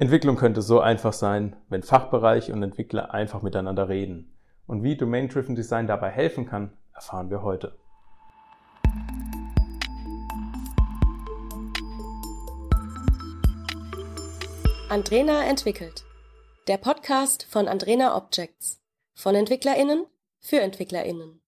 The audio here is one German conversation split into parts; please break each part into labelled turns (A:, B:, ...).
A: Entwicklung könnte so einfach sein, wenn Fachbereich und Entwickler einfach miteinander reden. Und wie Domain-Driven Design dabei helfen kann, erfahren wir heute.
B: Andrena entwickelt. Der Podcast von Andrena Objects. Von EntwicklerInnen für EntwicklerInnen.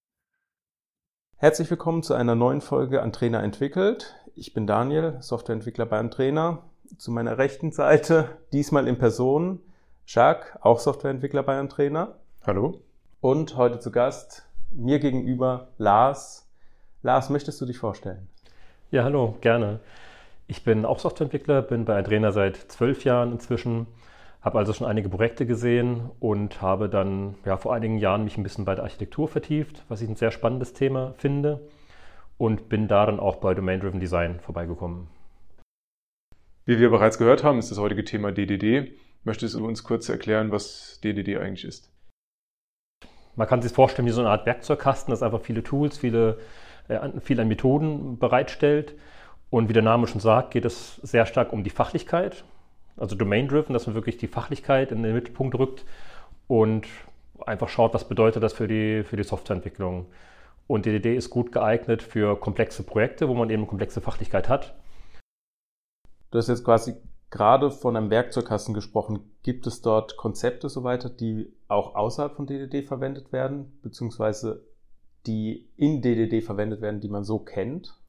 A: Herzlich willkommen zu einer neuen Folge Andrena entwickelt. Ich bin Daniel, Softwareentwickler bei Andrena zu meiner rechten Seite, diesmal in Person, Jacques, auch Softwareentwickler bei einem Trainer.
C: Hallo.
A: Und heute zu Gast, mir gegenüber, Lars. Lars, möchtest du dich vorstellen?
C: Ja, hallo, gerne. Ich bin auch Softwareentwickler, bin bei Adrena seit zwölf Jahren inzwischen, habe also schon einige Projekte gesehen und habe dann ja, vor einigen Jahren mich ein bisschen bei der Architektur vertieft, was ich ein sehr spannendes Thema finde und bin da dann auch bei Domain-Driven Design vorbeigekommen.
D: Wie wir bereits gehört haben, ist das heutige Thema DDD. Möchtest du uns kurz erklären, was DDD eigentlich ist?
C: Man kann sich vorstellen wie so eine Art Werkzeugkasten, das einfach viele Tools, viele, äh, viele an Methoden bereitstellt. Und wie der Name schon sagt, geht es sehr stark um die Fachlichkeit, also Domain-Driven, dass man wirklich die Fachlichkeit in den Mittelpunkt rückt und einfach schaut, was bedeutet das für die, für die Softwareentwicklung. Und DDD ist gut geeignet für komplexe Projekte, wo man eben komplexe Fachlichkeit hat
A: Du hast jetzt quasi gerade von einem Werkzeugkasten gesprochen. Gibt es dort Konzepte so weiter, die auch außerhalb von DDD verwendet werden, beziehungsweise die in DDD verwendet werden, die man so kennt?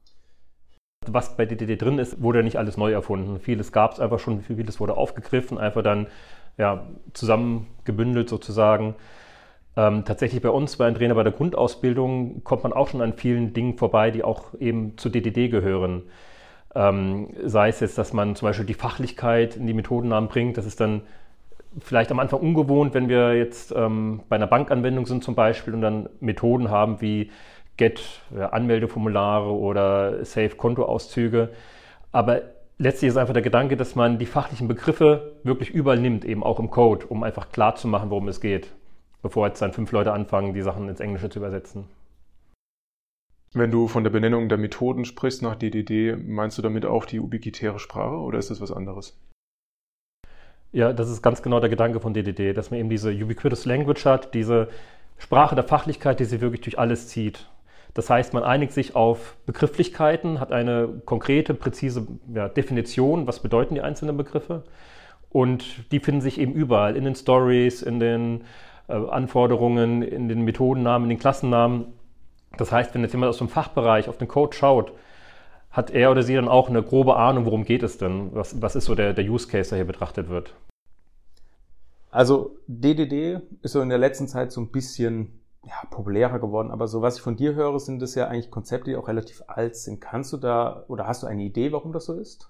C: Was bei DDD drin ist, wurde nicht alles neu erfunden. Vieles gab es einfach schon, vieles wurde aufgegriffen, einfach dann ja, zusammengebündelt sozusagen. Ähm, tatsächlich bei uns, bei einem Trainer bei der Grundausbildung, kommt man auch schon an vielen Dingen vorbei, die auch eben zu DDD gehören. Ähm, sei es jetzt, dass man zum Beispiel die Fachlichkeit in die Methodennamen bringt. Das ist dann vielleicht am Anfang ungewohnt, wenn wir jetzt ähm, bei einer Bankanwendung sind zum Beispiel und dann Methoden haben wie Get ja, Anmeldeformulare oder Save Kontoauszüge. Aber letztlich ist einfach der Gedanke, dass man die fachlichen Begriffe wirklich überall nimmt, eben auch im Code, um einfach klar zu machen, worum es geht, bevor jetzt dann fünf Leute anfangen, die Sachen ins Englische zu übersetzen.
D: Wenn du von der Benennung der Methoden sprichst nach DDD, meinst du damit auch die ubiquitäre Sprache oder ist das was anderes?
C: Ja, das ist ganz genau der Gedanke von DDD, dass man eben diese ubiquitous language hat, diese Sprache der Fachlichkeit, die sich wirklich durch alles zieht. Das heißt, man einigt sich auf Begrifflichkeiten, hat eine konkrete, präzise ja, Definition, was bedeuten die einzelnen Begriffe. Und die finden sich eben überall, in den Stories, in den äh, Anforderungen, in den Methodennamen, in den Klassennamen. Das heißt, wenn jetzt jemand aus dem Fachbereich auf den Code schaut, hat er oder sie dann auch eine grobe Ahnung, worum geht es denn? Was, was ist so der, der Use Case, der hier betrachtet wird?
A: Also DDD ist so in der letzten Zeit so ein bisschen ja, populärer geworden, aber so was ich von dir höre, sind das ja eigentlich Konzepte, die auch relativ alt sind. Kannst du da oder hast du eine Idee, warum das so ist?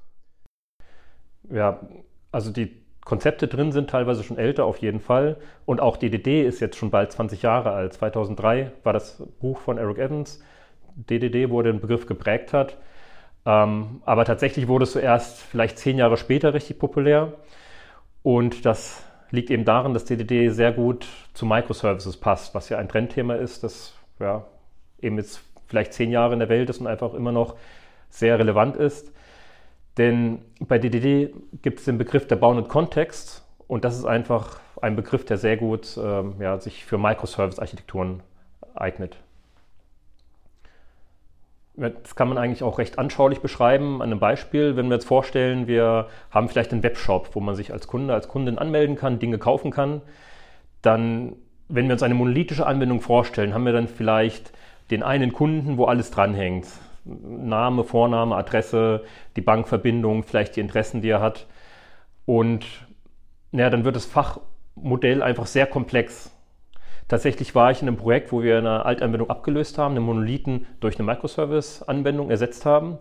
C: Ja, also die Konzepte drin sind teilweise schon älter auf jeden Fall. Und auch DDD ist jetzt schon bald 20 Jahre alt. 2003 war das Buch von Eric Evans. DDD, wo er den Begriff geprägt hat. Ähm, aber tatsächlich wurde es zuerst vielleicht zehn Jahre später richtig populär. Und das liegt eben daran, dass DDD sehr gut zu Microservices passt, was ja ein Trendthema ist, das ja, eben jetzt vielleicht zehn Jahre in der Welt ist und einfach immer noch sehr relevant ist. Denn bei DDD gibt es den Begriff der Bounded Context und das ist einfach ein Begriff, der sehr gut ähm, ja, sich für Microservice-Architekturen eignet. Das kann man eigentlich auch recht anschaulich beschreiben an einem Beispiel. Wenn wir jetzt vorstellen, wir haben vielleicht einen Webshop, wo man sich als Kunde, als Kundin anmelden kann, Dinge kaufen kann, dann, wenn wir uns eine monolithische Anwendung vorstellen, haben wir dann vielleicht den einen Kunden, wo alles dranhängt. Name, Vorname, Adresse, die Bankverbindung, vielleicht die Interessen, die er hat. Und ja, dann wird das Fachmodell einfach sehr komplex. Tatsächlich war ich in einem Projekt, wo wir eine Altanwendung abgelöst haben, eine Monolithen durch eine Microservice-Anwendung ersetzt haben.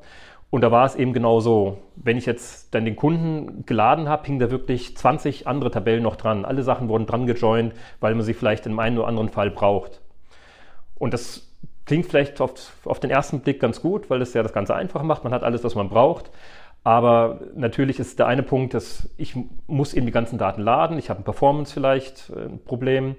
C: Und da war es eben genau so. Wenn ich jetzt dann den Kunden geladen habe, hingen da wirklich 20 andere Tabellen noch dran. Alle Sachen wurden dran gejoint, weil man sie vielleicht in einem oder anderen Fall braucht. Und das Klingt vielleicht auf, auf den ersten Blick ganz gut, weil es ja das Ganze einfach macht. Man hat alles, was man braucht. Aber natürlich ist der eine Punkt, dass ich muss eben die ganzen Daten laden. Ich habe ein Performance vielleicht äh, ein Problem.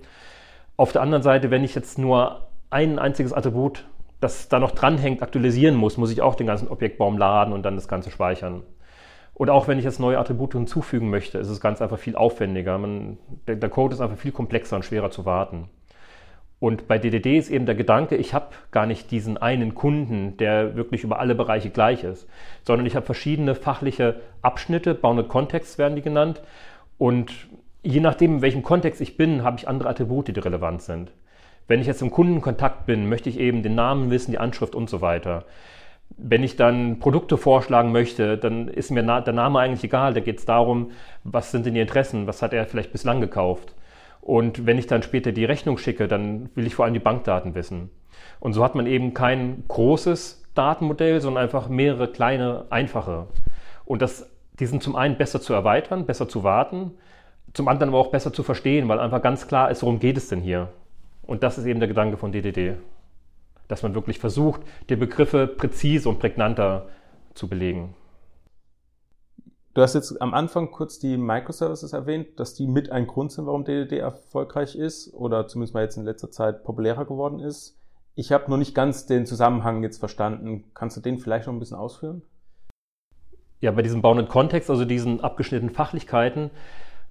C: Auf der anderen Seite, wenn ich jetzt nur ein einziges Attribut, das da noch dranhängt, aktualisieren muss, muss ich auch den ganzen Objektbaum laden und dann das Ganze speichern. Und auch wenn ich jetzt neue Attribute hinzufügen möchte, ist es ganz einfach viel aufwendiger. Man, der, der Code ist einfach viel komplexer und schwerer zu warten. Und bei DDD ist eben der Gedanke, ich habe gar nicht diesen einen Kunden, der wirklich über alle Bereiche gleich ist, sondern ich habe verschiedene fachliche Abschnitte, Bounded Contexts werden die genannt. Und je nachdem, in welchem Kontext ich bin, habe ich andere Attribute, die relevant sind. Wenn ich jetzt im Kundenkontakt bin, möchte ich eben den Namen wissen, die Anschrift und so weiter. Wenn ich dann Produkte vorschlagen möchte, dann ist mir der Name eigentlich egal. Da geht es darum, was sind denn die Interessen, was hat er vielleicht bislang gekauft. Und wenn ich dann später die Rechnung schicke, dann will ich vor allem die Bankdaten wissen. Und so hat man eben kein großes Datenmodell, sondern einfach mehrere kleine, einfache. Und das, die sind zum einen besser zu erweitern, besser zu warten, zum anderen aber auch besser zu verstehen, weil einfach ganz klar ist, worum geht es denn hier. Und das ist eben der Gedanke von DDD dass man wirklich versucht, die Begriffe präzise und prägnanter zu belegen.
A: Du hast jetzt am Anfang kurz die Microservices erwähnt, dass die mit ein Grund sind, warum DDD erfolgreich ist oder zumindest mal jetzt in letzter Zeit populärer geworden ist. Ich habe noch nicht ganz den Zusammenhang jetzt verstanden. Kannst du den vielleicht noch ein bisschen ausführen?
C: Ja, bei diesem Bounded Kontext, also diesen abgeschnittenen Fachlichkeiten,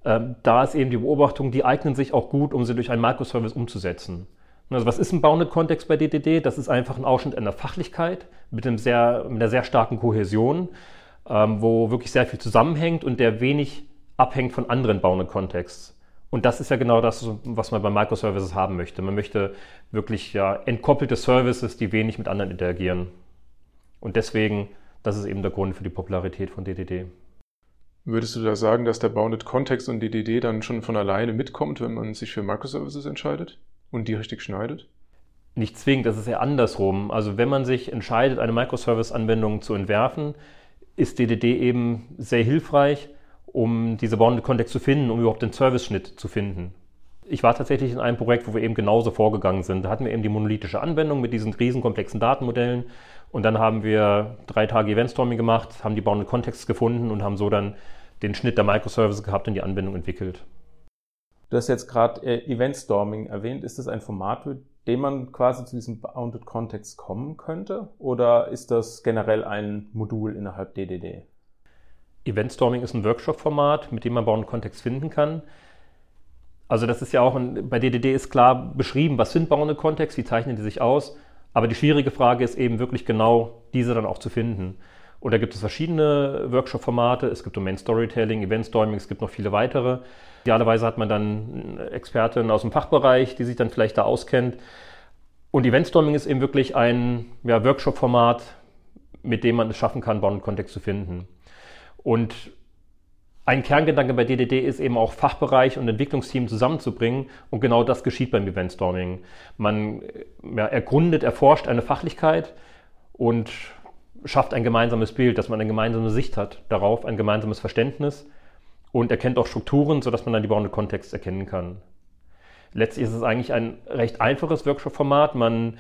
C: äh, da ist eben die Beobachtung, die eignen sich auch gut, um sie durch einen Microservice umzusetzen. Also was ist ein Bounded-Kontext bei DDD? Das ist einfach ein Ausschnitt einer Fachlichkeit mit, einem sehr, mit einer sehr starken Kohäsion, ähm, wo wirklich sehr viel zusammenhängt und der wenig abhängt von anderen Bounded-Kontexts. Und das ist ja genau das, was man bei Microservices haben möchte. Man möchte wirklich ja, entkoppelte Services, die wenig mit anderen interagieren. Und deswegen, das ist eben der Grund für die Popularität von DDD.
D: Würdest du da sagen, dass der Bounded Kontext und DDD dann schon von alleine mitkommt, wenn man sich für Microservices entscheidet? und die richtig schneidet?
C: Nicht zwingend, das ist eher andersrum. Also wenn man sich entscheidet, eine Microservice-Anwendung zu entwerfen, ist DDD eben sehr hilfreich, um diese Bounded-Kontext zu finden, um überhaupt den Service-Schnitt zu finden. Ich war tatsächlich in einem Projekt, wo wir eben genauso vorgegangen sind. Da hatten wir eben die monolithische Anwendung mit diesen riesenkomplexen Datenmodellen und dann haben wir drei Tage Eventstorming gemacht, haben die Bounded Contexts gefunden und haben so dann den Schnitt der Microservices gehabt und die Anwendung entwickelt.
A: Du hast jetzt gerade äh, Event Storming erwähnt. Ist das ein Format, dem man quasi zu diesem Bounded Context kommen könnte? Oder ist das generell ein Modul innerhalb DDD?
C: Event Storming ist ein Workshop-Format, mit dem man Bounded Context finden kann. Also das ist ja auch, ein, bei DDD ist klar beschrieben, was sind Bounded Contexts, wie zeichnen die sich aus. Aber die schwierige Frage ist eben wirklich genau, diese dann auch zu finden. Und da gibt es verschiedene Workshop-Formate. Es gibt Domain Storytelling, Event Storming, es gibt noch viele weitere. Idealerweise hat man dann Experten aus dem Fachbereich, die sich dann vielleicht da auskennt. Und Event Storming ist eben wirklich ein ja, Workshop-Format, mit dem man es schaffen kann, Bound-Kontext zu finden. Und ein Kerngedanke bei DDD ist eben auch Fachbereich und Entwicklungsteam zusammenzubringen und genau das geschieht beim Event Storming. Man ja, ergründet, erforscht eine Fachlichkeit und schafft ein gemeinsames Bild, dass man eine gemeinsame Sicht hat darauf, ein gemeinsames Verständnis und erkennt auch Strukturen, sodass man dann die Bounded Kontext erkennen kann. Letztlich ist es eigentlich ein recht einfaches Workshop-Format. Man,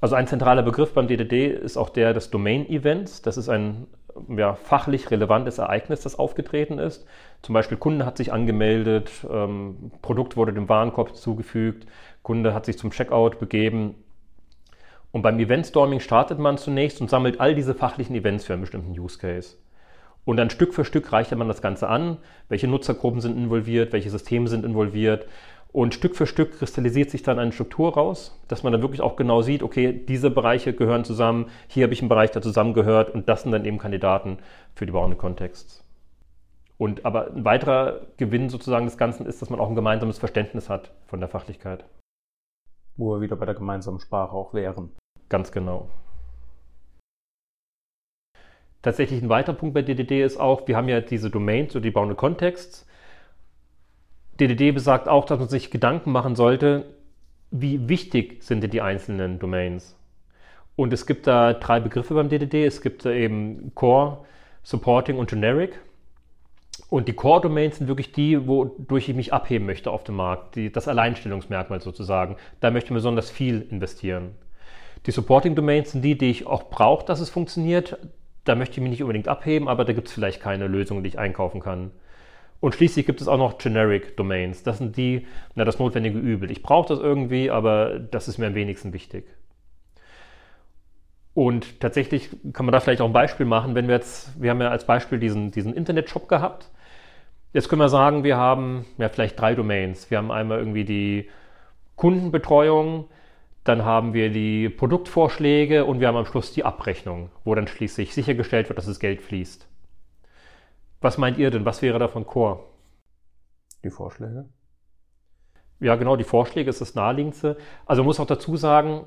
C: also ein zentraler Begriff beim DDD ist auch der des Domain-Events. Das ist ein ja, fachlich relevantes Ereignis, das aufgetreten ist. Zum Beispiel Kunde hat sich angemeldet, ähm, Produkt wurde dem Warenkorb zugefügt, Kunde hat sich zum Checkout begeben und beim Event-Storming startet man zunächst und sammelt all diese fachlichen Events für einen bestimmten Use Case. Und dann Stück für Stück reicht man das Ganze an, welche Nutzergruppen sind involviert, welche Systeme sind involviert. Und Stück für Stück kristallisiert sich dann eine Struktur raus, dass man dann wirklich auch genau sieht, okay, diese Bereiche gehören zusammen, hier habe ich einen Bereich, der zusammengehört und das sind dann eben Kandidaten für die Bounded Contexts. Und aber ein weiterer Gewinn sozusagen des Ganzen ist, dass man auch ein gemeinsames Verständnis hat von der Fachlichkeit
A: wo wir wieder bei der gemeinsamen Sprache auch wären.
C: Ganz genau. Tatsächlich ein weiterer Punkt bei DDD ist auch, wir haben ja diese Domains oder die Bounded Contexts. DDD besagt auch, dass man sich Gedanken machen sollte, wie wichtig sind denn die einzelnen Domains. Und es gibt da drei Begriffe beim DDD. Es gibt da eben Core, Supporting und Generic. Und die Core-Domains sind wirklich die, wodurch ich mich abheben möchte auf dem Markt, die, das Alleinstellungsmerkmal sozusagen. Da möchte ich besonders viel investieren. Die Supporting-Domains sind die, die ich auch brauche, dass es funktioniert. Da möchte ich mich nicht unbedingt abheben, aber da gibt es vielleicht keine Lösung, die ich einkaufen kann. Und schließlich gibt es auch noch Generic Domains. Das sind die, na, das notwendige Übel. Ich brauche das irgendwie, aber das ist mir am wenigsten wichtig. Und tatsächlich kann man da vielleicht auch ein Beispiel machen, wenn wir jetzt, wir haben ja als Beispiel diesen, diesen Internetshop gehabt. Jetzt können wir sagen, wir haben ja vielleicht drei Domains. Wir haben einmal irgendwie die Kundenbetreuung, dann haben wir die Produktvorschläge und wir haben am Schluss die Abrechnung, wo dann schließlich sichergestellt wird, dass das Geld fließt. Was meint ihr denn? Was wäre davon Core?
A: Die Vorschläge?
C: Ja, genau, die Vorschläge ist das naheliegendste. Also man muss auch dazu sagen,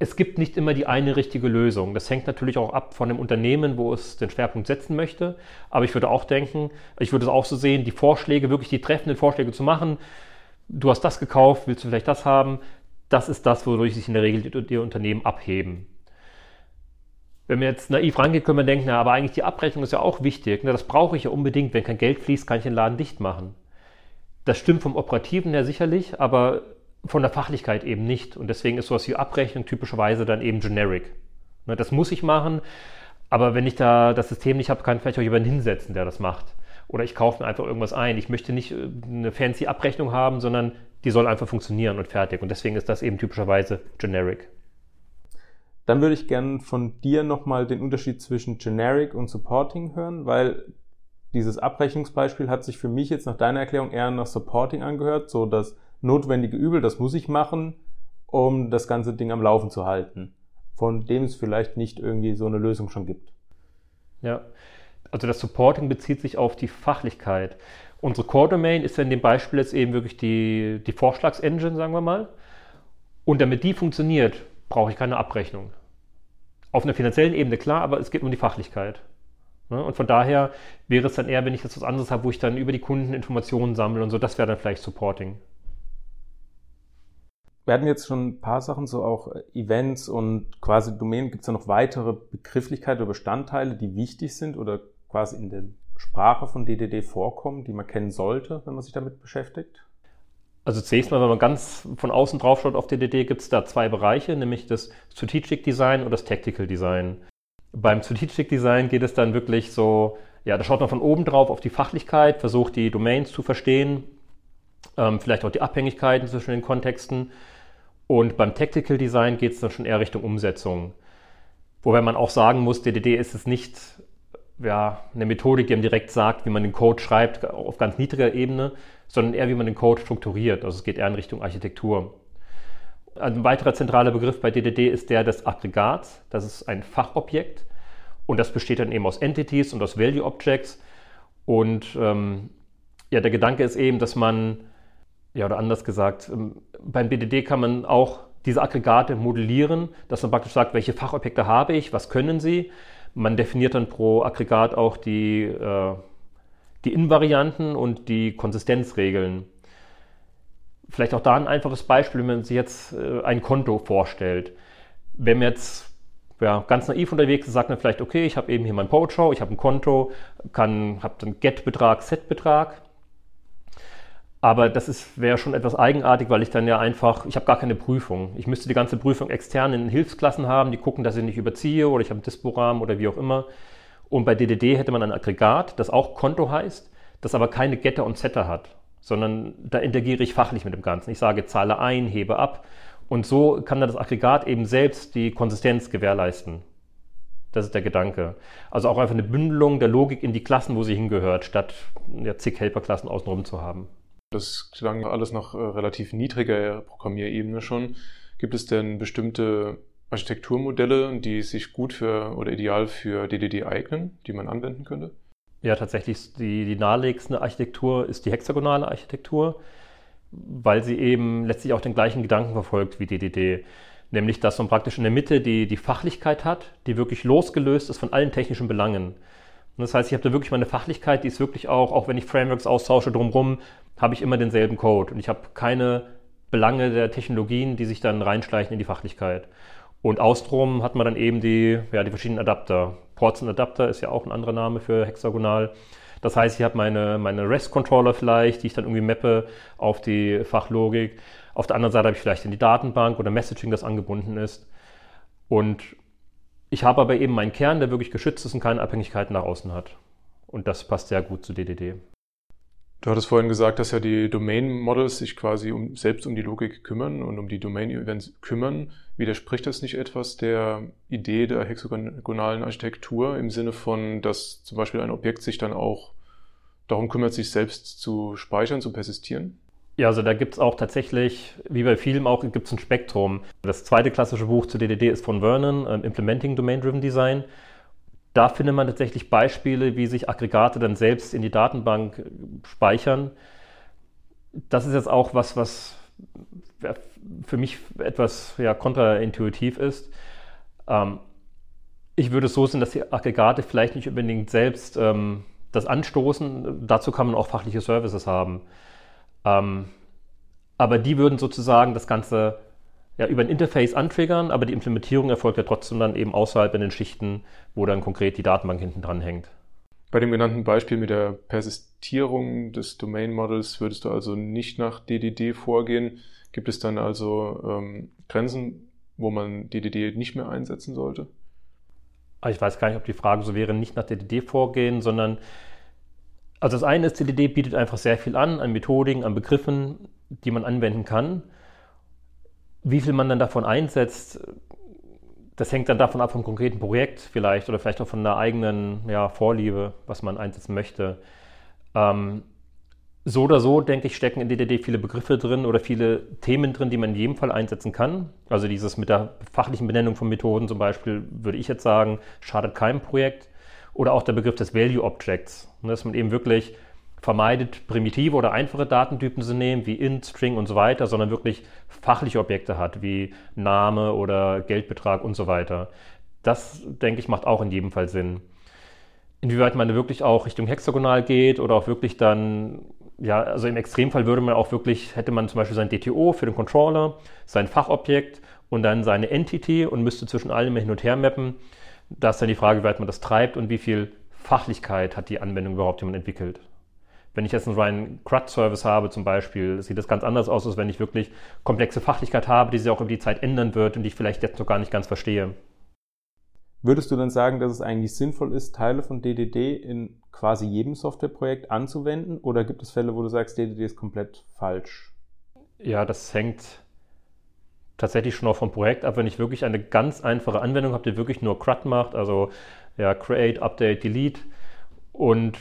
C: es gibt nicht immer die eine richtige Lösung. Das hängt natürlich auch ab von dem Unternehmen, wo es den Schwerpunkt setzen möchte. Aber ich würde auch denken, ich würde es auch so sehen, die Vorschläge, wirklich die treffenden Vorschläge zu machen. Du hast das gekauft, willst du vielleicht das haben? Das ist das, wodurch sich in der Regel die, die Unternehmen abheben. Wenn man jetzt naiv rangeht, können wir denken, na, aber eigentlich die Abrechnung ist ja auch wichtig. Na, das brauche ich ja unbedingt. Wenn kein Geld fließt, kann ich den Laden dicht machen. Das stimmt vom Operativen her sicherlich, aber von der Fachlichkeit eben nicht. Und deswegen ist sowas wie Abrechnung typischerweise dann eben generic. Ne, das muss ich machen, aber wenn ich da das System nicht habe, kann ich vielleicht auch jemanden hinsetzen, der das macht. Oder ich kaufe mir einfach irgendwas ein. Ich möchte nicht äh, eine fancy Abrechnung haben, sondern die soll einfach funktionieren und fertig. Und deswegen ist das eben typischerweise generic.
A: Dann würde ich gerne von dir nochmal den Unterschied zwischen generic und supporting hören, weil dieses Abrechnungsbeispiel hat sich für mich jetzt nach deiner Erklärung eher nach supporting angehört, so dass notwendige Übel, das muss ich machen, um das ganze Ding am Laufen zu halten, von dem es vielleicht nicht irgendwie so eine Lösung schon gibt.
C: Ja, also das Supporting bezieht sich auf die Fachlichkeit. Unsere Core Domain ist ja in dem Beispiel jetzt eben wirklich die, die Vorschlagsengine, sagen wir mal. Und damit die funktioniert, brauche ich keine Abrechnung. Auf einer finanziellen Ebene klar, aber es geht um die Fachlichkeit. Ne? Und von daher wäre es dann eher, wenn ich jetzt was anderes habe, wo ich dann über die Kunden Informationen sammle und so, das wäre dann vielleicht Supporting.
A: Wir hatten jetzt schon ein paar Sachen, so auch äh, Events und quasi Domänen. Gibt es da noch weitere Begrifflichkeiten oder Bestandteile, die wichtig sind oder quasi in der Sprache von DDD vorkommen, die man kennen sollte, wenn man sich damit beschäftigt?
C: Also zunächst mal, wenn man ganz von außen drauf schaut auf DDD, gibt es da zwei Bereiche, nämlich das Strategic Design und das Tactical Design. Beim Strategic Design geht es dann wirklich so, ja, da schaut man von oben drauf auf die Fachlichkeit, versucht die Domains zu verstehen, ähm, vielleicht auch die Abhängigkeiten zwischen den Kontexten und beim Tactical Design geht es dann schon eher Richtung Umsetzung. Wobei man auch sagen muss, DDD ist es nicht ja, eine Methodik, die einem direkt sagt, wie man den Code schreibt auf ganz niedriger Ebene, sondern eher, wie man den Code strukturiert. Also es geht eher in Richtung Architektur. Ein weiterer zentraler Begriff bei DDD ist der des Aggregats. Das ist ein Fachobjekt und das besteht dann eben aus Entities und aus Value Objects. Und ähm, ja, der Gedanke ist eben, dass man ja, oder anders gesagt, ähm, beim BDD kann man auch diese Aggregate modellieren, dass man praktisch sagt, welche Fachobjekte habe ich, was können sie. Man definiert dann pro Aggregat auch die, äh, die Invarianten und die Konsistenzregeln. Vielleicht auch da ein einfaches Beispiel, wenn man sich jetzt äh, ein Konto vorstellt. Wenn man jetzt ja, ganz naiv unterwegs ist, sagt man vielleicht, okay, ich habe eben hier mein Poacher, ich habe ein Konto, habe dann Get-Betrag, Set-Betrag. Aber das wäre schon etwas eigenartig, weil ich dann ja einfach, ich habe gar keine Prüfung. Ich müsste die ganze Prüfung extern in Hilfsklassen haben, die gucken, dass ich nicht überziehe oder ich habe ein Disporahmen oder wie auch immer. Und bei DDD hätte man ein Aggregat, das auch Konto heißt, das aber keine Getter und Setter hat, sondern da interagiere ich fachlich mit dem Ganzen. Ich sage, zahle ein, hebe ab. Und so kann dann das Aggregat eben selbst die Konsistenz gewährleisten. Das ist der Gedanke. Also auch einfach eine Bündelung der Logik in die Klassen, wo sie hingehört, statt ja, zig Helperklassen außenrum zu haben.
D: Das klang alles nach äh, relativ niedriger Programmierebene schon. Gibt es denn bestimmte Architekturmodelle, die sich gut für oder ideal für DDD eignen, die man anwenden könnte?
C: Ja, tatsächlich die, die naheliegendste Architektur ist die hexagonale Architektur, weil sie eben letztlich auch den gleichen Gedanken verfolgt wie DDD. Nämlich, dass man praktisch in der Mitte die, die Fachlichkeit hat, die wirklich losgelöst ist von allen technischen Belangen. Und das heißt, ich habe da wirklich meine Fachlichkeit, die ist wirklich auch, auch wenn ich Frameworks austausche drumherum, habe ich immer denselben Code. Und ich habe keine Belange der Technologien, die sich dann reinschleichen in die Fachlichkeit. Und außenrum hat man dann eben die, ja, die verschiedenen Adapter. Ports und Adapter ist ja auch ein anderer Name für hexagonal. Das heißt, ich habe meine, meine REST-Controller vielleicht, die ich dann irgendwie mappe auf die Fachlogik. Auf der anderen Seite habe ich vielleicht in die Datenbank oder Messaging, das angebunden ist. Und ich habe aber eben meinen Kern, der wirklich geschützt ist und keine Abhängigkeiten nach außen hat. Und das passt sehr gut zu DDD.
D: Du hattest vorhin gesagt, dass ja die Domain-Models sich quasi um, selbst um die Logik kümmern und um die Domain-Events kümmern. Widerspricht das nicht etwas der Idee der hexagonalen Architektur im Sinne von, dass zum Beispiel ein Objekt sich dann auch darum kümmert, sich selbst zu speichern, zu persistieren?
C: Ja, also da gibt es auch tatsächlich, wie bei vielen auch, gibt es ein Spektrum. Das zweite klassische Buch zu DDD ist von Vernon, ähm, Implementing Domain-Driven Design. Da findet man tatsächlich Beispiele, wie sich Aggregate dann selbst in die Datenbank äh, speichern. Das ist jetzt auch was, was für mich etwas ja, kontraintuitiv ist. Ähm, ich würde es so sehen, dass die Aggregate vielleicht nicht unbedingt selbst ähm, das anstoßen. Dazu kann man auch fachliche Services haben. Ähm, aber die würden sozusagen das Ganze ja, über ein Interface antriggern, aber die Implementierung erfolgt ja trotzdem dann eben außerhalb in den Schichten, wo dann konkret die Datenbank hinten dran hängt.
D: Bei dem genannten Beispiel mit der Persistierung des Domain Models würdest du also nicht nach DDD vorgehen. Gibt es dann also ähm, Grenzen, wo man DDD nicht mehr einsetzen sollte?
C: Ah, ich weiß gar nicht, ob die Frage so wäre, nicht nach DDD vorgehen, sondern also das eine ist, DDD bietet einfach sehr viel an, an Methodiken, an Begriffen, die man anwenden kann. Wie viel man dann davon einsetzt, das hängt dann davon ab vom konkreten Projekt vielleicht oder vielleicht auch von einer eigenen ja, Vorliebe, was man einsetzen möchte. Ähm, so oder so, denke ich, stecken in DDD viele Begriffe drin oder viele Themen drin, die man in jedem Fall einsetzen kann. Also dieses mit der fachlichen Benennung von Methoden zum Beispiel, würde ich jetzt sagen, schadet keinem Projekt. Oder auch der Begriff des Value Objects, ne, dass man eben wirklich vermeidet, primitive oder einfache Datentypen zu nehmen, wie int, string und so weiter, sondern wirklich fachliche Objekte hat, wie Name oder Geldbetrag und so weiter. Das, denke ich, macht auch in jedem Fall Sinn. Inwieweit man wirklich auch Richtung hexagonal geht oder auch wirklich dann, ja, also im Extremfall würde man auch wirklich, hätte man zum Beispiel sein DTO für den Controller, sein Fachobjekt und dann seine Entity und müsste zwischen allem hin und her mappen. Da ist dann die Frage, wie weit man das treibt und wie viel Fachlichkeit hat die Anwendung überhaupt, die man entwickelt. Wenn ich jetzt einen reinen CRUD-Service habe zum Beispiel, sieht das ganz anders aus, als wenn ich wirklich komplexe Fachlichkeit habe, die sich auch über die Zeit ändern wird und die ich vielleicht jetzt noch gar nicht ganz verstehe.
A: Würdest du dann sagen, dass es eigentlich sinnvoll ist, Teile von DDD in quasi jedem Softwareprojekt anzuwenden? Oder gibt es Fälle, wo du sagst, DDD ist komplett falsch?
C: Ja, das hängt tatsächlich schon auch vom Projekt ab. Wenn ich wirklich eine ganz einfache Anwendung habe, die wirklich nur CRUD macht, also ja, Create, Update, Delete und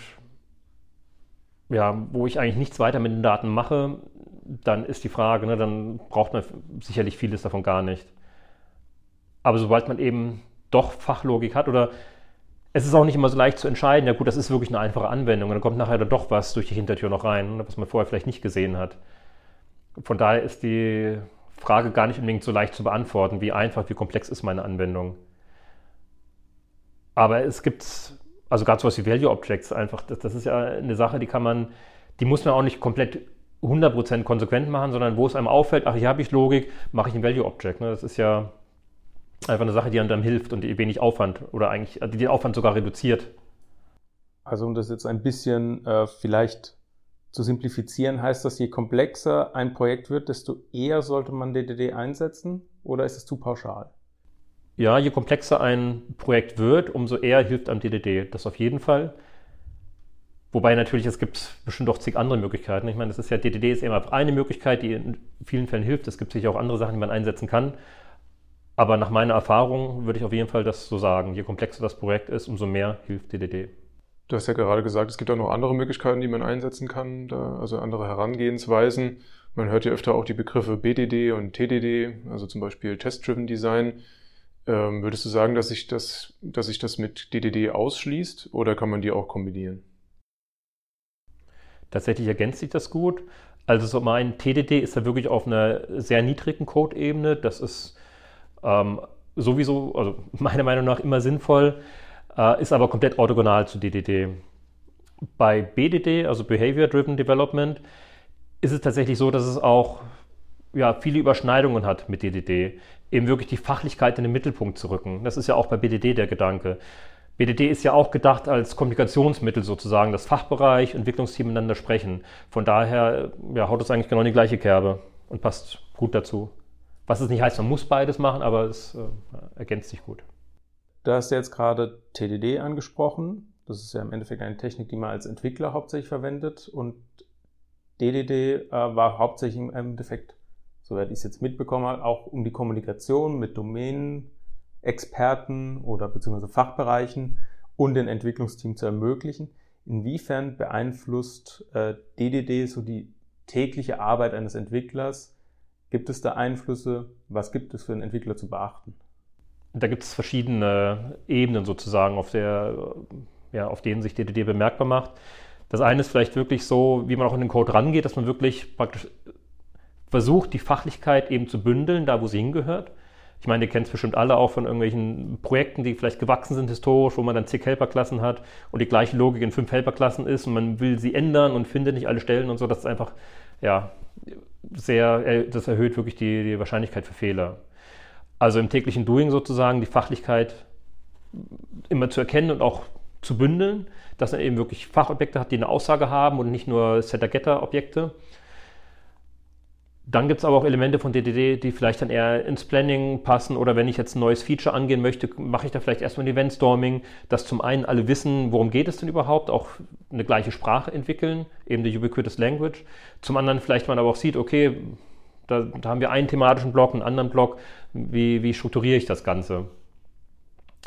C: ja, wo ich eigentlich nichts weiter mit den Daten mache, dann ist die Frage, ne, dann braucht man sicherlich vieles davon gar nicht. Aber sobald man eben doch Fachlogik hat oder es ist auch nicht immer so leicht zu entscheiden, ja gut, das ist wirklich eine einfache Anwendung und dann kommt nachher doch was durch die Hintertür noch rein, ne, was man vorher vielleicht nicht gesehen hat. Von daher ist die Frage gar nicht unbedingt so leicht zu beantworten, wie einfach, wie komplex ist meine Anwendung. Aber es gibt also gerade sowas wie Value Objects einfach, das, das ist ja eine Sache, die kann man, die muss man auch nicht komplett 100% konsequent machen, sondern wo es einem auffällt, ach, hier habe ich Logik, mache ich ein Value Object. Ne? Das ist ja einfach eine Sache, die einem hilft und die wenig Aufwand oder eigentlich, die den Aufwand sogar reduziert.
A: Also um das jetzt ein bisschen äh, vielleicht zu simplifizieren, heißt das, je komplexer ein Projekt wird, desto eher sollte man DDD einsetzen oder ist es zu pauschal?
C: Ja, je komplexer ein Projekt wird, umso eher hilft einem DDD. Das auf jeden Fall. Wobei natürlich, es gibt bestimmt auch zig andere Möglichkeiten. Ich meine, das ist ja, DDD ist immer eine Möglichkeit, die in vielen Fällen hilft. Es gibt sicher auch andere Sachen, die man einsetzen kann. Aber nach meiner Erfahrung würde ich auf jeden Fall das so sagen. Je komplexer das Projekt ist, umso mehr hilft DDD.
D: Du hast ja gerade gesagt, es gibt auch noch andere Möglichkeiten, die man einsetzen kann, da, also andere Herangehensweisen. Man hört ja öfter auch die Begriffe BDD und TDD, also zum Beispiel Test-Driven Design. Ähm, würdest du sagen, dass sich das, dass sich das mit DDD ausschließt oder kann man die auch kombinieren?
C: Tatsächlich ergänzt sich das gut. Also so mein TDD ist ja wirklich auf einer sehr niedrigen Code-Ebene. Das ist ähm, sowieso, also meiner Meinung nach immer sinnvoll, äh, ist aber komplett orthogonal zu DDD. Bei BDD, also Behavior Driven Development, ist es tatsächlich so, dass es auch ja, viele Überschneidungen hat mit DDD eben wirklich die Fachlichkeit in den Mittelpunkt zu rücken. Das ist ja auch bei BDD der Gedanke. BDD ist ja auch gedacht als Kommunikationsmittel sozusagen, das Fachbereich, Entwicklungsteam miteinander sprechen. Von daher ja, haut es eigentlich genau in die gleiche Kerbe und passt gut dazu. Was es nicht heißt, man muss beides machen, aber es äh, ergänzt sich gut.
A: Du hast jetzt gerade TDD angesprochen. Das ist ja im Endeffekt eine Technik, die man als Entwickler hauptsächlich verwendet. Und DDD äh, war hauptsächlich im Endeffekt, soweit ich es jetzt mitbekommen habe, auch um die Kommunikation mit Domänenexperten oder beziehungsweise Fachbereichen und den Entwicklungsteam zu ermöglichen. Inwiefern beeinflusst äh, DDD so die tägliche Arbeit eines Entwicklers? Gibt es da Einflüsse? Was gibt es für einen Entwickler zu beachten?
C: Da gibt es verschiedene Ebenen sozusagen, auf, der, ja, auf denen sich DDD bemerkbar macht. Das eine ist vielleicht wirklich so, wie man auch in den Code rangeht, dass man wirklich praktisch versucht, die Fachlichkeit eben zu bündeln, da wo sie hingehört. Ich meine, ihr kennt es bestimmt alle auch von irgendwelchen Projekten, die vielleicht gewachsen sind historisch, wo man dann zig Helperklassen hat und die gleiche Logik in fünf Helperklassen ist und man will sie ändern und findet nicht alle Stellen und so. Das ist einfach, ja, sehr, das erhöht wirklich die, die Wahrscheinlichkeit für Fehler. Also im täglichen Doing sozusagen die Fachlichkeit immer zu erkennen und auch zu bündeln, dass man eben wirklich Fachobjekte hat, die eine Aussage haben und nicht nur Setter-Getter-Objekte. Dann gibt es aber auch Elemente von DDD, die vielleicht dann eher ins Planning passen oder wenn ich jetzt ein neues Feature angehen möchte, mache ich da vielleicht erstmal ein Eventstorming, dass zum einen alle wissen, worum geht es denn überhaupt, auch eine gleiche Sprache entwickeln, eben die Ubiquitous Language. Zum anderen vielleicht man aber auch sieht, okay, da, da haben wir einen thematischen Block, einen anderen Block, wie, wie strukturiere ich das Ganze?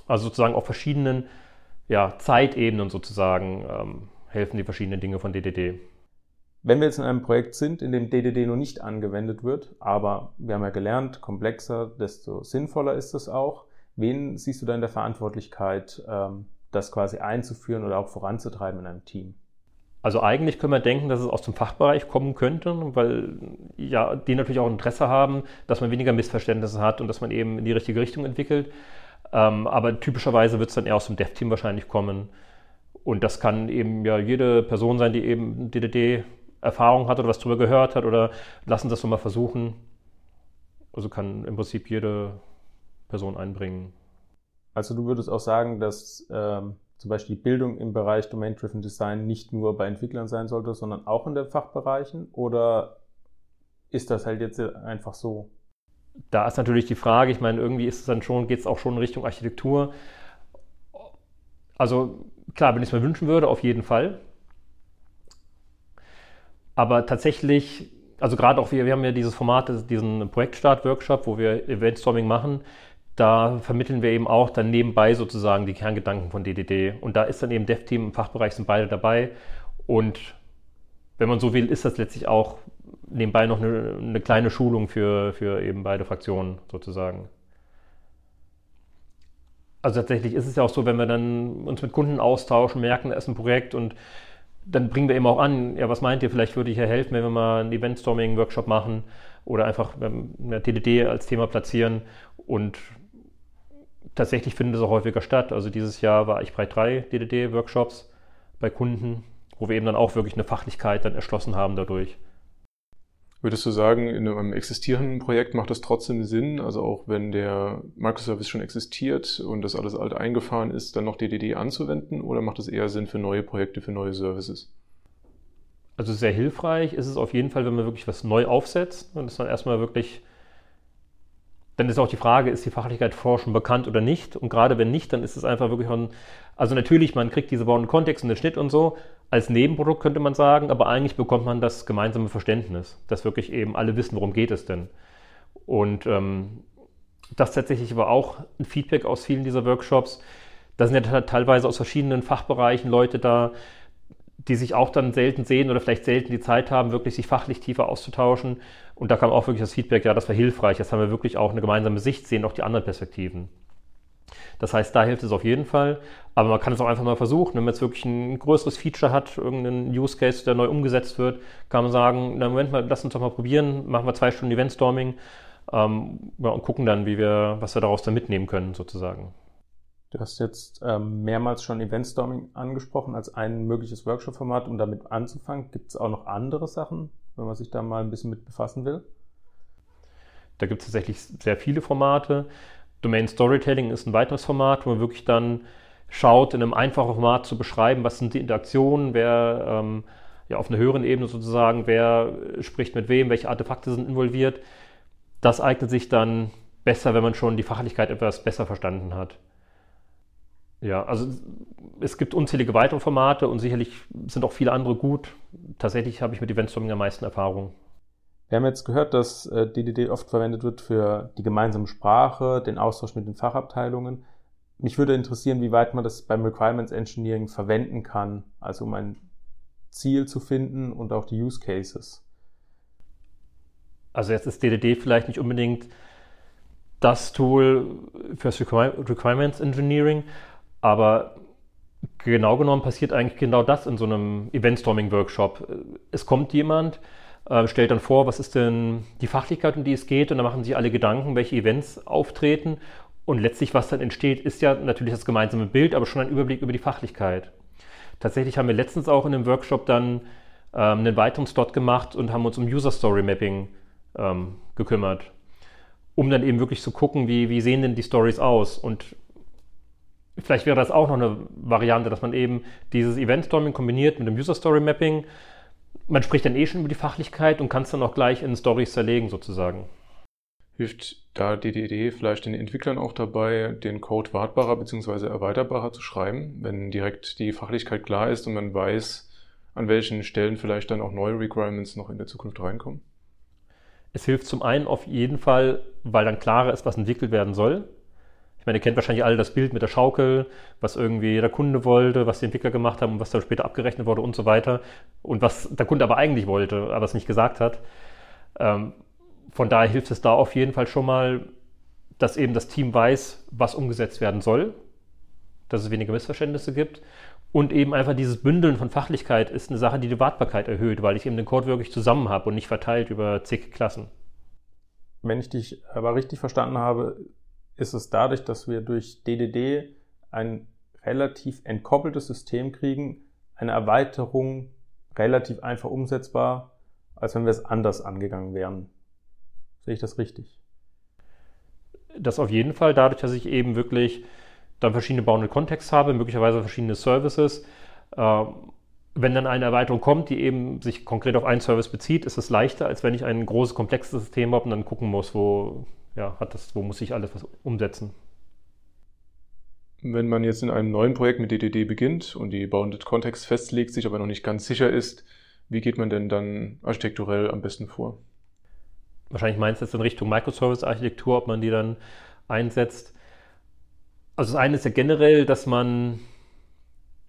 C: Also sozusagen auf verschiedenen ja, Zeitebenen sozusagen ähm, helfen die verschiedenen Dinge von DDD.
A: Wenn wir jetzt in einem Projekt sind, in dem DDD noch nicht angewendet wird, aber wir haben ja gelernt, komplexer, desto sinnvoller ist es auch. Wen siehst du da in der Verantwortlichkeit, ähm, das quasi einzuführen oder auch voranzutreiben in einem Team?
C: Also eigentlich können wir denken, dass es aus dem Fachbereich kommen könnte, weil ja, die natürlich auch Interesse haben, dass man weniger Missverständnisse hat und dass man eben in die richtige Richtung entwickelt. Ähm, aber typischerweise wird es dann eher aus dem Dev-Team wahrscheinlich kommen. Und das kann eben ja jede Person sein, die eben DDD Erfahrung hat oder was drüber gehört hat oder lassen das so mal versuchen. Also kann im Prinzip jede Person einbringen.
A: Also du würdest auch sagen, dass ähm, zum Beispiel die Bildung im Bereich Domain-Driven Design nicht nur bei Entwicklern sein sollte, sondern auch in den Fachbereichen? Oder ist das halt jetzt einfach so?
C: Da ist natürlich die Frage, ich meine, irgendwie ist es dann schon, geht es auch schon in Richtung Architektur. Also klar, wenn ich es mir wünschen würde, auf jeden Fall. Aber tatsächlich, also gerade auch wir, wir haben ja dieses Format, diesen Projektstart-Workshop, wo wir Eventstorming machen. Da vermitteln wir eben auch dann nebenbei sozusagen die Kerngedanken von DDD. Und da ist dann eben Dev-Team im Fachbereich sind beide dabei. Und wenn man so will, ist das letztlich auch nebenbei noch eine, eine kleine Schulung für, für eben beide Fraktionen sozusagen. Also tatsächlich ist es ja auch so, wenn wir dann uns mit Kunden austauschen, merken, da ist ein Projekt und dann bringen wir eben auch an, ja, was meint ihr, vielleicht würde ich ja helfen, wenn wir mal einen Event-Storming-Workshop machen oder einfach eine TDD als Thema platzieren. Und tatsächlich findet es auch häufiger statt. Also dieses Jahr war ich bei drei DDD-Workshops bei Kunden, wo wir eben dann auch wirklich eine Fachlichkeit dann erschlossen haben dadurch.
D: Würdest du sagen, in einem existierenden Projekt macht das trotzdem Sinn, also auch wenn der Microservice schon existiert und das alles alt eingefahren ist, dann noch DDD anzuwenden oder macht es eher Sinn für neue Projekte, für neue Services?
C: Also sehr hilfreich ist es auf jeden Fall, wenn man wirklich was neu aufsetzt und es dann erstmal wirklich dann ist auch die Frage, ist die Fachlichkeit vorher schon bekannt oder nicht? Und gerade wenn nicht, dann ist es einfach wirklich ein, also natürlich, man kriegt diese Bauen Kontext und den Schnitt und so als Nebenprodukt könnte man sagen, aber eigentlich bekommt man das gemeinsame Verständnis, dass wirklich eben alle wissen, worum geht es denn. Und ähm, das tatsächlich aber auch ein Feedback aus vielen dieser Workshops. Da sind ja teilweise aus verschiedenen Fachbereichen Leute da, die sich auch dann selten sehen oder vielleicht selten die Zeit haben, wirklich sich fachlich tiefer auszutauschen. Und da kam auch wirklich das Feedback, ja, das war hilfreich. Jetzt haben wir wirklich auch eine gemeinsame Sicht, sehen auch die anderen Perspektiven. Das heißt, da hilft es auf jeden Fall. Aber man kann es auch einfach mal versuchen. Wenn man jetzt wirklich ein größeres Feature hat, irgendeinen Use Case, der neu umgesetzt wird, kann man sagen, na Moment mal, lass uns doch mal probieren, machen wir zwei Stunden Eventstorming ähm, ja, und gucken dann, wie wir, was wir daraus dann mitnehmen können, sozusagen.
A: Du hast jetzt ähm, mehrmals schon Eventstorming angesprochen als ein mögliches Workshop-Format, um damit anzufangen. Gibt es auch noch andere Sachen, wenn man sich da mal ein bisschen mit befassen will?
C: Da gibt es tatsächlich sehr viele Formate. Domain Storytelling ist ein weiteres Format, wo man wirklich dann schaut, in einem einfachen Format zu beschreiben, was sind die Interaktionen, wer ähm, ja, auf einer höheren Ebene sozusagen, wer spricht mit wem, welche Artefakte sind involviert. Das eignet sich dann besser, wenn man schon die Fachlichkeit etwas besser verstanden hat. Ja, also es gibt unzählige weitere Formate und sicherlich sind auch viele andere gut. Tatsächlich habe ich mit Eventstorming am meisten Erfahrung.
A: Wir haben jetzt gehört, dass DDD äh, oft verwendet wird für die gemeinsame Sprache, den Austausch mit den Fachabteilungen. Mich würde interessieren, wie weit man das beim Requirements Engineering verwenden kann, also um ein Ziel zu finden und auch die Use Cases.
C: Also jetzt ist DDD vielleicht nicht unbedingt das Tool fürs Requirements Engineering, aber genau genommen passiert eigentlich genau das in so einem Event-Storming-Workshop. Es kommt jemand, äh, stellt dann vor, was ist denn die Fachlichkeit, um die es geht, und dann machen sich alle Gedanken, welche Events auftreten. Und letztlich, was dann entsteht, ist ja natürlich das gemeinsame Bild, aber schon ein Überblick über die Fachlichkeit. Tatsächlich haben wir letztens auch in einem Workshop dann ähm, einen weiteren Slot gemacht und haben uns um User Story Mapping ähm, gekümmert, um dann eben wirklich zu gucken, wie, wie sehen denn die Stories aus. Und vielleicht wäre das auch noch eine Variante, dass man eben dieses Event Storming kombiniert mit dem User Story Mapping. Man spricht dann eh schon über die Fachlichkeit und kann es dann auch gleich in Stories zerlegen sozusagen.
D: Hilft da DDD vielleicht den Entwicklern auch dabei, den Code wartbarer bzw. erweiterbarer zu schreiben, wenn direkt die Fachlichkeit klar ist und man weiß, an welchen Stellen vielleicht dann auch neue Requirements noch in der Zukunft reinkommen?
C: Es hilft zum einen auf jeden Fall, weil dann klarer ist, was entwickelt werden soll. Ich meine, ihr kennt wahrscheinlich alle das Bild mit der Schaukel, was irgendwie jeder Kunde wollte, was die Entwickler gemacht haben und was dann später abgerechnet wurde und so weiter. Und was der Kunde aber eigentlich wollte, aber es nicht gesagt hat. Ähm, von daher hilft es da auf jeden Fall schon mal, dass eben das Team weiß, was umgesetzt werden soll, dass es weniger Missverständnisse gibt. Und eben einfach dieses Bündeln von Fachlichkeit ist eine Sache, die die Wartbarkeit erhöht, weil ich eben den Code wirklich zusammen habe und nicht verteilt über zig Klassen.
A: Wenn ich dich aber richtig verstanden habe, ist es dadurch, dass wir durch DDD ein relativ entkoppeltes System kriegen, eine Erweiterung relativ einfach umsetzbar, als wenn wir es anders angegangen wären. Sehe ich das richtig?
C: Das auf jeden Fall, dadurch, dass ich eben wirklich dann verschiedene Bounded Contexts habe, möglicherweise verschiedene Services. Äh, wenn dann eine Erweiterung kommt, die eben sich konkret auf einen Service bezieht, ist es leichter, als wenn ich ein großes, komplexes System habe und dann gucken muss, wo, ja, hat das, wo muss ich alles was umsetzen.
D: Wenn man jetzt in einem neuen Projekt mit DDD beginnt und die Bounded Context festlegt, sich aber noch nicht ganz sicher ist, wie geht man denn dann architekturell am besten vor?
C: Wahrscheinlich meinst du jetzt in Richtung Microservice-Architektur, ob man die dann einsetzt. Also das eine ist ja generell, dass man,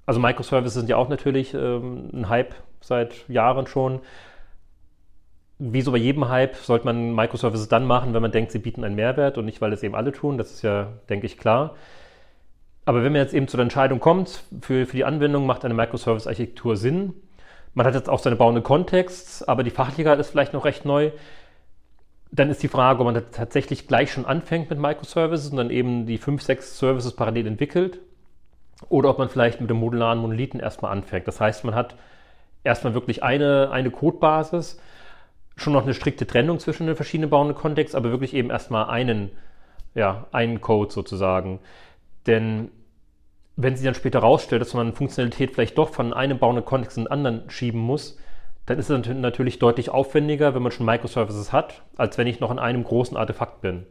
C: also Microservices sind ja auch natürlich ähm, ein Hype seit Jahren schon. Wie so bei jedem Hype sollte man Microservices dann machen, wenn man denkt, sie bieten einen Mehrwert und nicht, weil es eben alle tun. Das ist ja, denke ich, klar. Aber wenn man jetzt eben zu der Entscheidung kommt, für, für die Anwendung macht eine Microservice-Architektur Sinn. Man hat jetzt auch seine bauende Kontexts, aber die Fachlichkeit ist vielleicht noch recht neu dann ist die Frage, ob man tatsächlich gleich schon anfängt mit Microservices und dann eben die fünf, sechs Services parallel entwickelt oder ob man vielleicht mit dem modularen Monolithen erstmal anfängt. Das heißt, man hat erstmal wirklich eine, eine Codebasis, schon noch eine strikte Trennung zwischen den verschiedenen bauenden Kontexten, aber wirklich eben erstmal einen, ja, einen Code sozusagen. Denn wenn sie dann später rausstellt, dass man Funktionalität vielleicht doch von einem bauenden Kontext in den anderen schieben muss, dann ist es natürlich deutlich aufwendiger, wenn man schon Microservices hat, als wenn ich noch in einem großen Artefakt bin.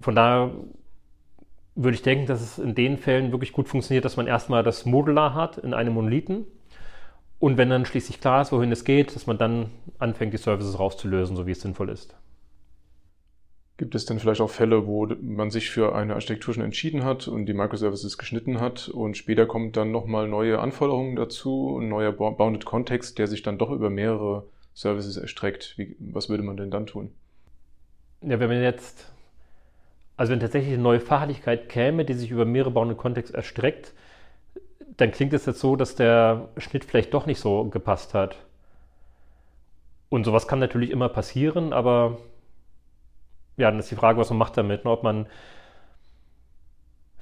C: Von daher würde ich denken, dass es in den Fällen wirklich gut funktioniert, dass man erstmal das Modular hat in einem Monolithen und wenn dann schließlich klar ist, wohin es geht, dass man dann anfängt, die Services rauszulösen, so wie es sinnvoll ist.
D: Gibt es denn vielleicht auch Fälle, wo man sich für eine Architektur schon entschieden hat und die Microservices geschnitten hat und später kommt dann nochmal neue Anforderungen dazu, ein neuer Bounded Context, der sich dann doch über mehrere Services erstreckt? Wie, was würde man denn dann tun?
C: Ja, wenn man jetzt, also wenn tatsächlich eine neue Fachlichkeit käme, die sich über mehrere Bounded Contexts erstreckt, dann klingt es jetzt so, dass der Schnitt vielleicht doch nicht so gepasst hat. Und sowas kann natürlich immer passieren, aber ja, dann ist die Frage, was man macht damit. Ne? Ob man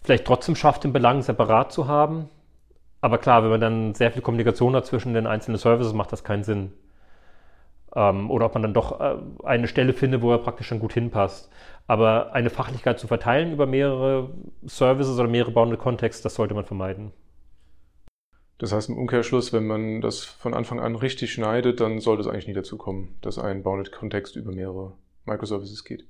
C: vielleicht trotzdem schafft, den Belang separat zu haben. Aber klar, wenn man dann sehr viel Kommunikation hat zwischen den einzelnen Services, macht das keinen Sinn. Ähm, oder ob man dann doch äh, eine Stelle findet, wo er praktisch dann gut hinpasst. Aber eine Fachlichkeit zu verteilen über mehrere Services oder mehrere bauende Kontexte, das sollte man vermeiden.
D: Das heißt im Umkehrschluss, wenn man das von Anfang an richtig schneidet, dann sollte es eigentlich nie dazu kommen, dass ein Bounded Kontext über mehrere Microservices geht.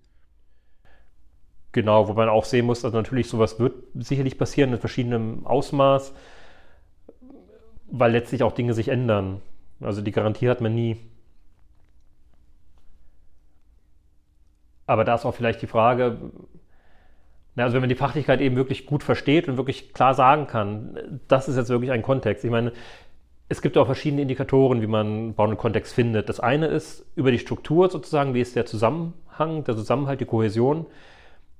C: Genau, wo man auch sehen muss, also natürlich sowas wird sicherlich passieren in verschiedenem Ausmaß, weil letztlich auch Dinge sich ändern. Also die Garantie hat man nie. Aber da ist auch vielleicht die Frage, also wenn man die Fachlichkeit eben wirklich gut versteht und wirklich klar sagen kann, das ist jetzt wirklich ein Kontext. Ich meine, es gibt auch verschiedene Indikatoren, wie man bauenden Kontext findet. Das eine ist über die Struktur sozusagen, wie ist der Zusammenhang, der Zusammenhalt, die Kohäsion.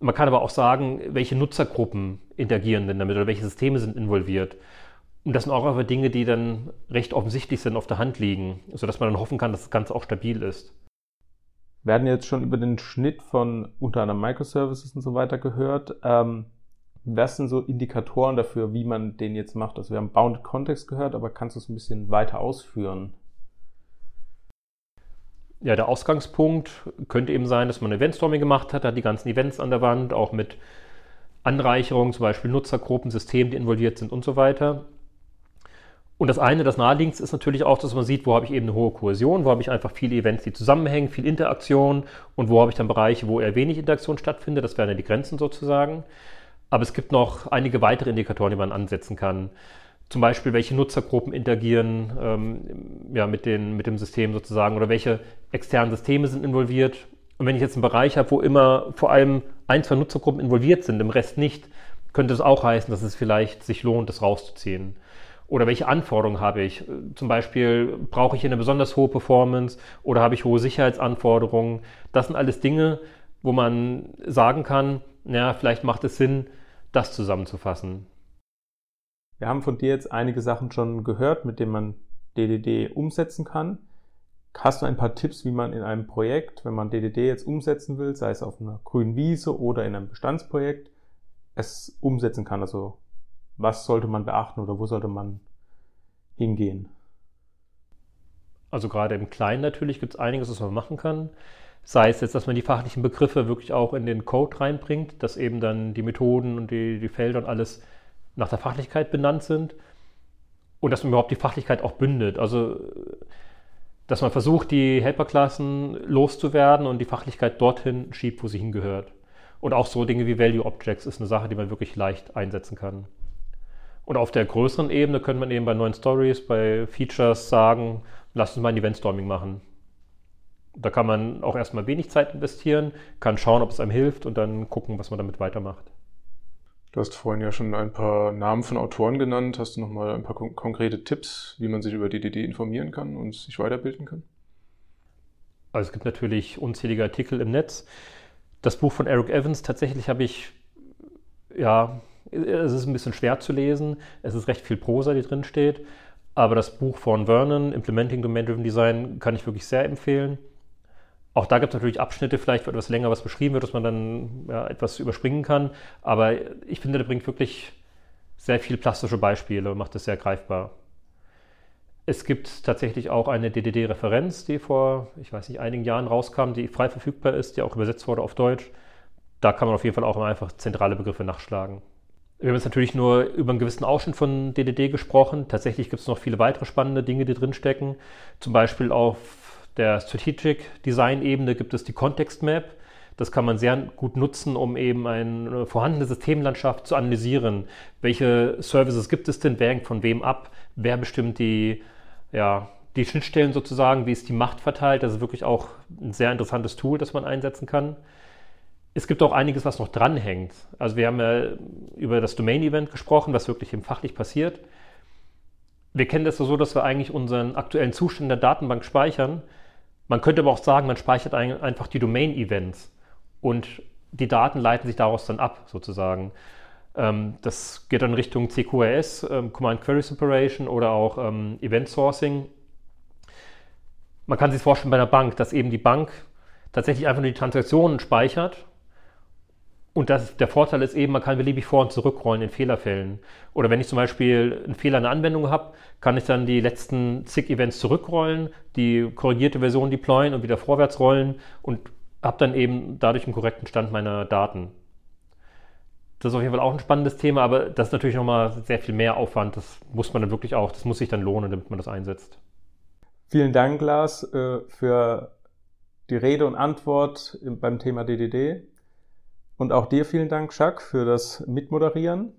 C: Man kann aber auch sagen, welche Nutzergruppen interagieren denn damit oder welche Systeme sind involviert. Und das sind auch einfach Dinge, die dann recht offensichtlich sind, auf der Hand liegen, sodass man dann hoffen kann, dass das Ganze auch stabil ist.
A: Hatten jetzt schon über den Schnitt von unter anderem Microservices und so weiter gehört. Ähm, was sind so Indikatoren dafür, wie man den jetzt macht? Also wir haben Bounded Context gehört, aber kannst du es ein bisschen weiter ausführen?
C: Ja, der Ausgangspunkt könnte eben sein, dass man Eventstorming gemacht hat, hat die ganzen Events an der Wand, auch mit Anreicherungen, zum Beispiel Nutzergruppen, Systemen, die involviert sind und so weiter. Und das eine, das naheliegendste ist natürlich auch, dass man sieht, wo habe ich eben eine hohe Kohäsion, wo habe ich einfach viele Events, die zusammenhängen, viel Interaktion und wo habe ich dann Bereiche, wo eher wenig Interaktion stattfindet. Das wären ja die Grenzen sozusagen. Aber es gibt noch einige weitere Indikatoren, die man ansetzen kann. Zum Beispiel, welche Nutzergruppen interagieren ähm, ja, mit, den, mit dem System sozusagen oder welche externen Systeme sind involviert. Und wenn ich jetzt einen Bereich habe, wo immer vor allem ein, zwei Nutzergruppen involviert sind, im Rest nicht, könnte es auch heißen, dass es vielleicht sich lohnt, das rauszuziehen. Oder welche Anforderungen habe ich? Zum Beispiel, brauche ich eine besonders hohe Performance oder habe ich hohe Sicherheitsanforderungen? Das sind alles Dinge, wo man sagen kann, ja, vielleicht macht es Sinn, das zusammenzufassen.
A: Wir haben von dir jetzt einige Sachen schon gehört, mit denen man DDD umsetzen kann. Hast du ein paar Tipps, wie man in einem Projekt, wenn man DDD jetzt umsetzen will, sei es auf einer grünen Wiese oder in einem Bestandsprojekt, es umsetzen kann? Also was sollte man beachten oder wo sollte man hingehen?
C: Also gerade im Kleinen natürlich gibt es einiges, was man machen kann. Sei es jetzt, dass man die fachlichen Begriffe wirklich auch in den Code reinbringt, dass eben dann die Methoden und die, die Felder und alles nach der Fachlichkeit benannt sind und dass man überhaupt die Fachlichkeit auch bündet. Also dass man versucht, die Helperklassen loszuwerden und die Fachlichkeit dorthin schiebt, wo sie hingehört. Und auch so Dinge wie Value Objects ist eine Sache, die man wirklich leicht einsetzen kann. Und auf der größeren Ebene könnte man eben bei neuen Stories, bei Features sagen, lasst uns mal ein Event-Storming machen. Da kann man auch erstmal wenig Zeit investieren, kann schauen, ob es einem hilft und dann gucken, was man damit weitermacht.
D: Du hast vorhin ja schon ein paar Namen von Autoren genannt. Hast du noch mal ein paar kon konkrete Tipps, wie man sich über DDD informieren kann und sich weiterbilden kann?
C: Also es gibt natürlich unzählige Artikel im Netz. Das Buch von Eric Evans, tatsächlich habe ich, ja, es ist ein bisschen schwer zu lesen. Es ist recht viel Prosa, die drin steht. Aber das Buch von Vernon, Implementing Domain-Driven Design, kann ich wirklich sehr empfehlen. Auch da gibt es natürlich Abschnitte, vielleicht etwas länger was beschrieben wird, dass man dann ja, etwas überspringen kann. Aber ich finde, der bringt wirklich sehr viele plastische Beispiele und macht es sehr greifbar. Es gibt tatsächlich auch eine DDD-Referenz, die vor, ich weiß nicht, einigen Jahren rauskam, die frei verfügbar ist, die auch übersetzt wurde auf Deutsch. Da kann man auf jeden Fall auch einfach zentrale Begriffe nachschlagen. Wir haben jetzt natürlich nur über einen gewissen Ausschnitt von DDD gesprochen. Tatsächlich gibt es noch viele weitere spannende Dinge, die drinstecken. Zum Beispiel auf der Strategic Design Ebene gibt es die Context Map. Das kann man sehr gut nutzen, um eben eine vorhandene Systemlandschaft zu analysieren. Welche Services gibt es denn? Wer hängt von wem ab? Wer bestimmt die, ja, die Schnittstellen sozusagen? Wie ist die Macht verteilt? Das ist wirklich auch ein sehr interessantes Tool, das man einsetzen kann. Es gibt auch einiges, was noch dranhängt. Also wir haben ja über das Domain-Event gesprochen, was wirklich im fachlich passiert. Wir kennen das so, dass wir eigentlich unseren aktuellen Zustand in der Datenbank speichern man könnte aber auch sagen, man speichert einfach die Domain-Events und die Daten leiten sich daraus dann ab, sozusagen. Ähm, das geht dann Richtung CQRS, ähm, Command Query Separation oder auch ähm, Event Sourcing. Man kann sich vorstellen bei einer Bank, dass eben die Bank tatsächlich einfach nur die Transaktionen speichert und das, der Vorteil ist eben, man kann beliebig vor- und zurückrollen in Fehlerfällen. Oder wenn ich zum Beispiel einen Fehler in der Anwendung habe, kann ich dann die letzten zig Events zurückrollen, die korrigierte Version deployen und wieder vorwärts rollen und habe dann eben dadurch einen korrekten Stand meiner Daten. Das ist auf jeden Fall auch ein spannendes Thema, aber das ist natürlich nochmal sehr viel mehr Aufwand. Das muss man dann wirklich auch, das muss sich dann lohnen, damit man das einsetzt.
A: Vielen Dank, Lars, äh, für die Rede und Antwort beim Thema DDD. Und auch dir vielen Dank, Jacques, für das Mitmoderieren.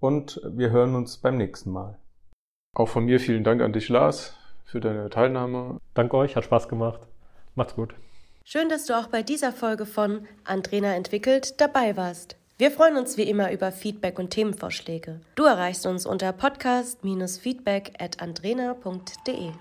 A: Und wir hören uns beim nächsten Mal.
D: Auch von mir vielen Dank an dich, Lars, für deine Teilnahme.
C: Danke euch, hat Spaß gemacht. Macht's gut.
B: Schön, dass du auch bei dieser Folge von Andrena entwickelt dabei warst. Wir freuen uns wie immer über Feedback und Themenvorschläge. Du erreichst uns unter podcast-feedback at andrena.de.